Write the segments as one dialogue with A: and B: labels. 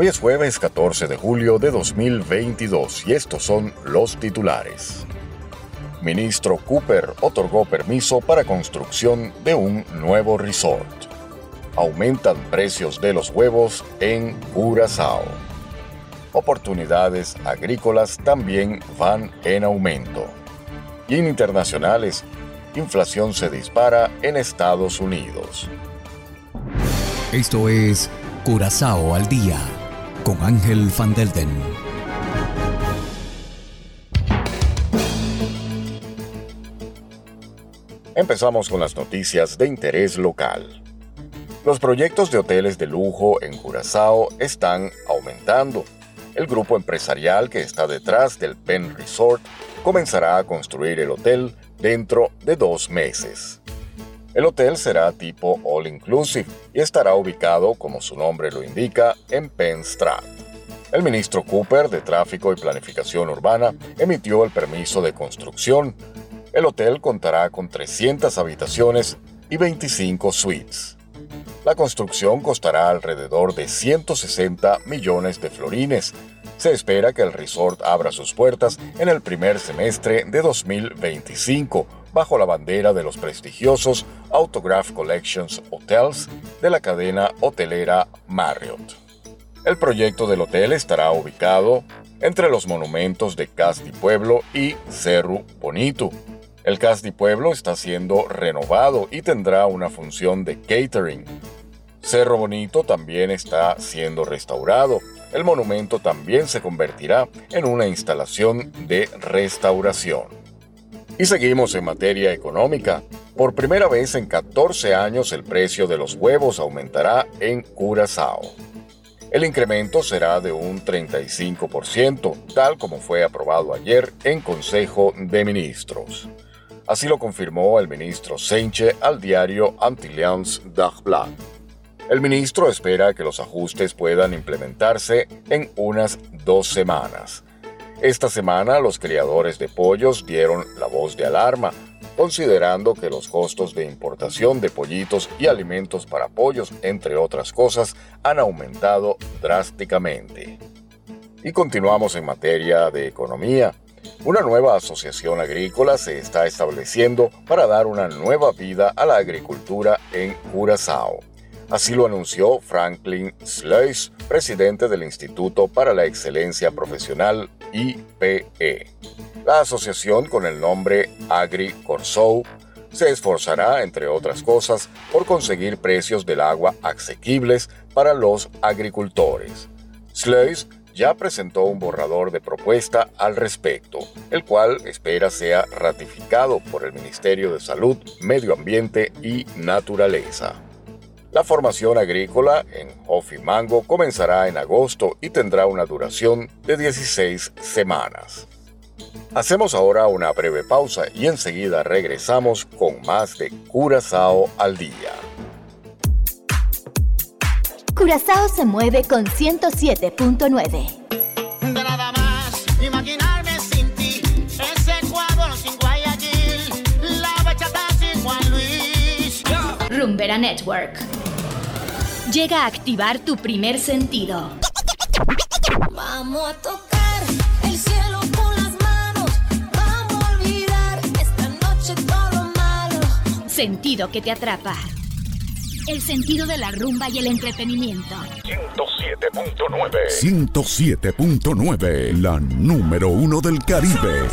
A: Hoy es jueves 14 de julio de 2022 y estos son los titulares. Ministro Cooper otorgó permiso para construcción de un nuevo resort. Aumentan precios de los huevos en Curazao. Oportunidades agrícolas también van en aumento. Y en internacionales, inflación se dispara en Estados Unidos.
B: Esto es Curazao al día con Ángel Van Delden.
A: Empezamos con las noticias de interés local. Los proyectos de hoteles de lujo en Curazao están aumentando. El grupo empresarial que está detrás del Penn Resort comenzará a construir el hotel dentro de dos meses. El hotel será tipo all inclusive y estará ubicado, como su nombre lo indica, en Penn Strat. El ministro Cooper de Tráfico y Planificación Urbana emitió el permiso de construcción. El hotel contará con 300 habitaciones y 25 suites. La construcción costará alrededor de 160 millones de florines. Se espera que el resort abra sus puertas en el primer semestre de 2025 bajo la bandera de los prestigiosos Autograph Collections Hotels de la cadena hotelera Marriott. El proyecto del hotel estará ubicado entre los monumentos de Casti Pueblo y Cerro Bonito. El Casti Pueblo está siendo renovado y tendrá una función de catering. Cerro Bonito también está siendo restaurado. El monumento también se convertirá en una instalación de restauración. Y seguimos en materia económica. Por primera vez en 14 años el precio de los huevos aumentará en Curazao. El incremento será de un 35%, tal como fue aprobado ayer en Consejo de Ministros. Así lo confirmó el ministro Seinche al diario Antillians Dagblad. El ministro espera que los ajustes puedan implementarse en unas dos semanas. Esta semana los criadores de pollos dieron la voz de alarma, considerando que los costos de importación de pollitos y alimentos para pollos, entre otras cosas, han aumentado drásticamente. Y continuamos en materia de economía. Una nueva asociación agrícola se está estableciendo para dar una nueva vida a la agricultura en Curazao. Así lo anunció Franklin Sluis, presidente del Instituto para la Excelencia Profesional IPE. La asociación con el nombre Agri Corsou se esforzará, entre otras cosas, por conseguir precios del agua asequibles para los agricultores. Sluis ya presentó un borrador de propuesta al respecto, el cual espera sea ratificado por el Ministerio de Salud, Medio Ambiente y Naturaleza. La formación agrícola en Mango comenzará en agosto y tendrá una duración de 16 semanas. Hacemos ahora una breve pausa y enseguida regresamos con más de Curazao al día.
C: Curazao se mueve con 107.9.
D: Nada más imaginarme sin ti, ese Ecuador sin Guayaquil, la bachata sin Juan Luis.
C: Rumbera Network. Llega a activar tu primer sentido.
E: Vamos a tocar el cielo con las manos. Vamos a olvidar esta noche todo lo malo.
C: Sentido que te atrapa. El sentido de la rumba y el entretenimiento.
A: 107.9
B: 107.9, la número uno del Caribe.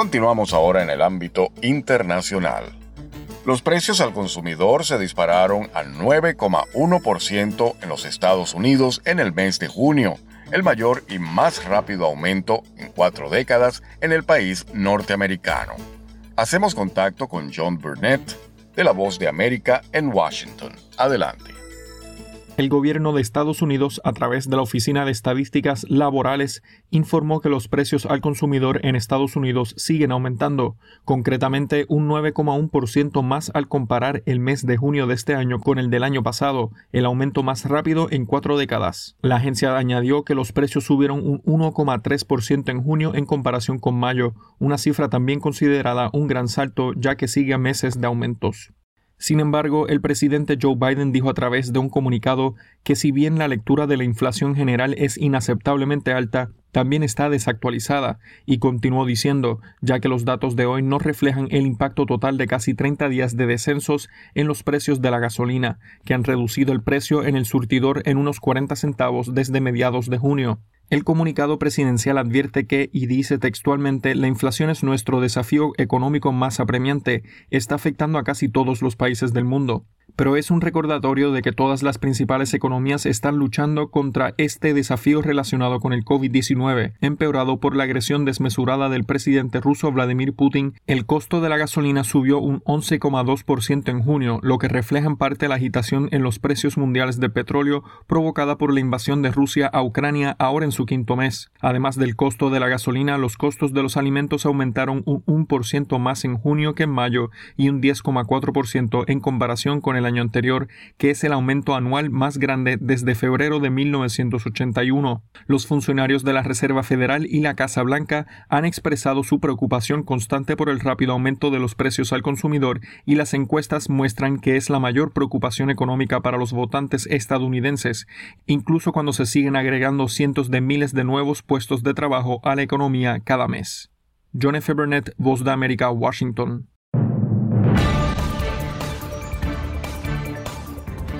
A: Continuamos ahora en el ámbito internacional. Los precios al consumidor se dispararon al 9,1% en los Estados Unidos en el mes de junio, el mayor y más rápido aumento en cuatro décadas en el país norteamericano. Hacemos contacto con John Burnett, de La Voz de América en Washington. Adelante
F: el gobierno de Estados Unidos, a través de la Oficina de Estadísticas Laborales, informó que los precios al consumidor en Estados Unidos siguen aumentando, concretamente un 9,1% más al comparar el mes de junio de este año con el del año pasado, el aumento más rápido en cuatro décadas. La agencia añadió que los precios subieron un 1,3% en junio en comparación con mayo, una cifra también considerada un gran salto ya que sigue meses de aumentos. Sin embargo, el presidente Joe Biden dijo a través de un comunicado que si bien la lectura de la inflación general es inaceptablemente alta, también está desactualizada, y continuó diciendo, ya que los datos de hoy no reflejan el impacto total de casi 30 días de descensos en los precios de la gasolina, que han reducido el precio en el surtidor en unos 40 centavos desde mediados de junio. El comunicado presidencial advierte que, y dice textualmente, la inflación es nuestro desafío económico más apremiante, está afectando a casi todos los países del mundo pero es un recordatorio de que todas las principales economías están luchando contra este desafío relacionado con el COVID-19, empeorado por la agresión desmesurada del presidente ruso Vladimir Putin. El costo de la gasolina subió un 11,2% en junio, lo que refleja en parte la agitación en los precios mundiales de petróleo provocada por la invasión de Rusia a Ucrania ahora en su quinto mes. Además del costo de la gasolina, los costos de los alimentos aumentaron un 1% más en junio que en mayo y un 10,4% en comparación con el año anterior, que es el aumento anual más grande desde febrero de 1981. Los funcionarios de la Reserva Federal y la Casa Blanca han expresado su preocupación constante por el rápido aumento de los precios al consumidor y las encuestas muestran que es la mayor preocupación económica para los votantes estadounidenses, incluso cuando se siguen agregando cientos de miles de nuevos puestos de trabajo a la economía cada mes. John F. Burnett, Voz de América, Washington.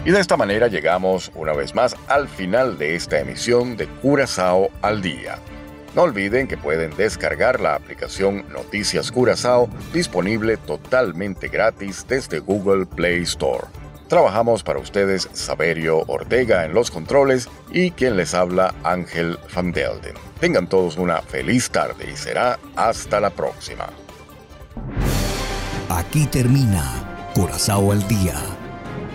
A: Y de esta manera llegamos una vez más al final de esta emisión de Curazao al Día. No olviden que pueden descargar la aplicación Noticias Curazao disponible totalmente gratis desde Google Play Store. Trabajamos para ustedes Saberio Ortega en los controles y quien les habla Ángel Van Delden. Tengan todos una feliz tarde y será hasta la próxima.
B: Aquí termina Curazao al Día